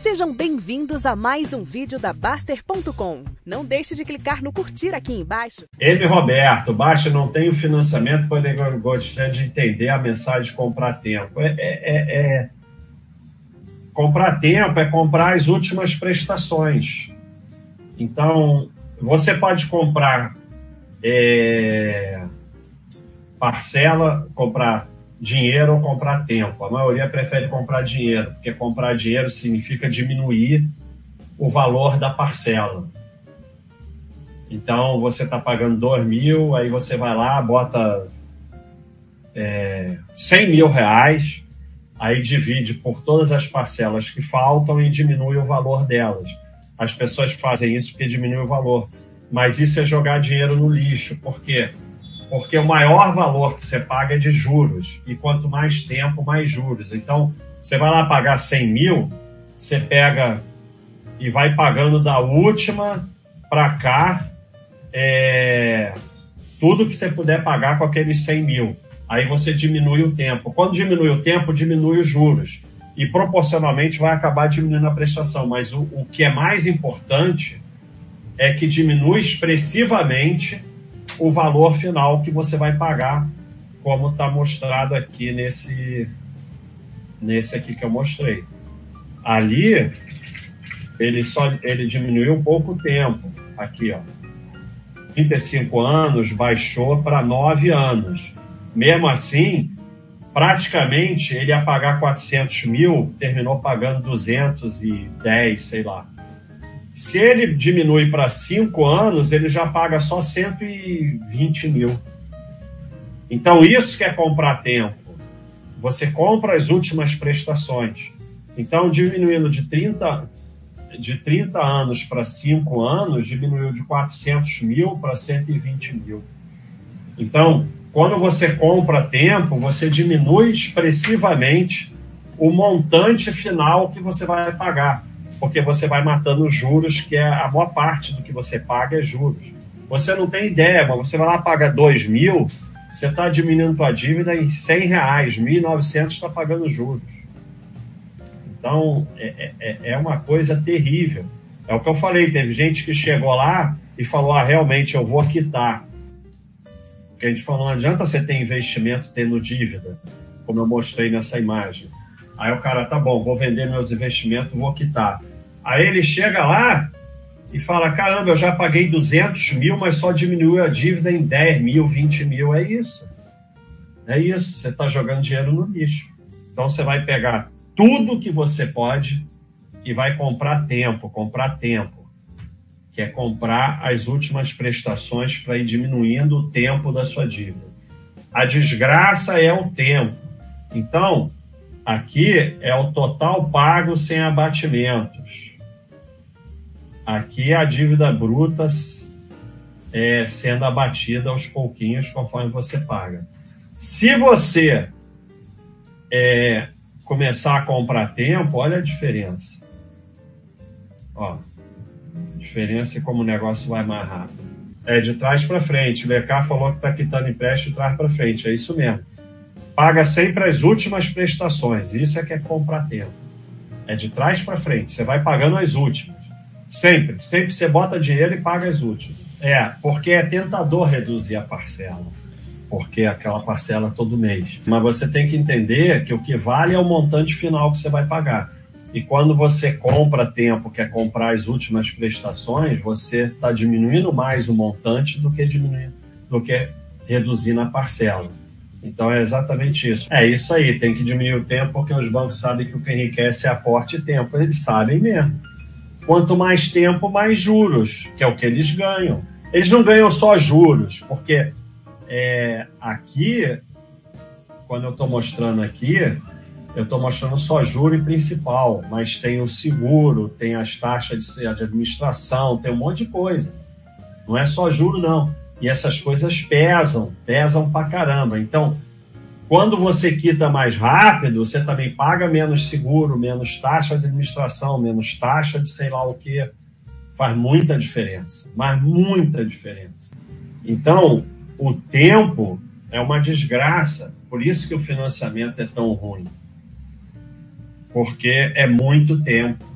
Sejam bem-vindos a mais um vídeo da Baster.com. Não deixe de clicar no curtir aqui embaixo. M. Roberto, Baster não tem o financiamento, porém gostaria de entender a mensagem de comprar tempo. É, é, é, é, Comprar tempo é comprar as últimas prestações. Então, você pode comprar é, parcela, comprar dinheiro ou comprar tempo. A maioria prefere comprar dinheiro, porque comprar dinheiro significa diminuir o valor da parcela. Então você está pagando 2 mil, aí você vai lá, bota é, 100 mil reais, aí divide por todas as parcelas que faltam e diminui o valor delas. As pessoas fazem isso porque diminui o valor. Mas isso é jogar dinheiro no lixo, porque quê? Porque o maior valor que você paga é de juros, e quanto mais tempo, mais juros. Então, você vai lá pagar 100 mil, você pega e vai pagando da última para cá é, tudo que você puder pagar com aqueles 100 mil. Aí você diminui o tempo. Quando diminui o tempo, diminui os juros. E proporcionalmente vai acabar diminuindo a prestação. Mas o, o que é mais importante é que diminui expressivamente o valor final que você vai pagar, como está mostrado aqui nesse, nesse aqui que eu mostrei. Ali, ele só ele diminuiu um pouco o tempo. Aqui, ó. 35 anos baixou para 9 anos. Mesmo assim, praticamente ele ia pagar 400 mil, terminou pagando 210, sei lá. Se ele diminui para cinco anos, ele já paga só 120 mil. Então, isso que é comprar tempo. Você compra as últimas prestações. Então, diminuindo de 30, de 30 anos para 5 anos, diminuiu de 400 mil para 120 mil. Então, quando você compra tempo, você diminui expressivamente o montante final que você vai pagar porque você vai matando os juros, que é a maior parte do que você paga é juros. Você não tem ideia, mas você vai lá paga dois mil, você está diminuindo sua dívida em 100 reais, 1.900 está pagando juros. Então, é, é, é, uma coisa terrível. É o que eu falei, teve gente que chegou lá e falou, ah, realmente, eu vou quitar. Porque a gente falou, não adianta você ter investimento tendo dívida, como eu mostrei nessa imagem. Aí o cara, tá bom, vou vender meus investimentos, vou quitar. Aí ele chega lá e fala: caramba, eu já paguei 200 mil, mas só diminuiu a dívida em 10 mil, 20 mil. É isso. É isso. Você está jogando dinheiro no lixo. Então você vai pegar tudo que você pode e vai comprar tempo comprar tempo que é comprar as últimas prestações para ir diminuindo o tempo da sua dívida. A desgraça é o tempo. Então, aqui é o total pago sem abatimentos. Aqui a dívida bruta é sendo abatida aos pouquinhos conforme você paga. Se você é, começar a comprar tempo, olha a diferença. Ó, diferença é como o negócio vai mais rápido. É de trás para frente. O Lecar falou que está quitando empréstimo de trás para frente. É isso mesmo. Paga sempre as últimas prestações. Isso é que é comprar tempo. É de trás para frente. Você vai pagando as últimas. Sempre, sempre você bota dinheiro e paga as últimas. É, porque é tentador reduzir a parcela, porque aquela parcela todo mês. Mas você tem que entender que o que vale é o montante final que você vai pagar. E quando você compra tempo, quer comprar as últimas prestações, você está diminuindo mais o montante do que diminuindo, do que reduzindo a parcela. Então é exatamente isso. É isso aí, tem que diminuir o tempo, porque os bancos sabem que o que enriquece é aporte e tempo. Eles sabem mesmo. Quanto mais tempo, mais juros, que é o que eles ganham. Eles não ganham só juros, porque é, aqui, quando eu estou mostrando aqui, eu estou mostrando só juro e principal, mas tem o seguro, tem as taxas de, de administração, tem um monte de coisa. Não é só juro, não. E essas coisas pesam, pesam pra caramba. Então, quando você quita mais rápido, você também paga menos seguro, menos taxa de administração, menos taxa de sei lá o que. Faz muita diferença, mas muita diferença. Então, o tempo é uma desgraça. Por isso que o financiamento é tão ruim. Porque é muito tempo.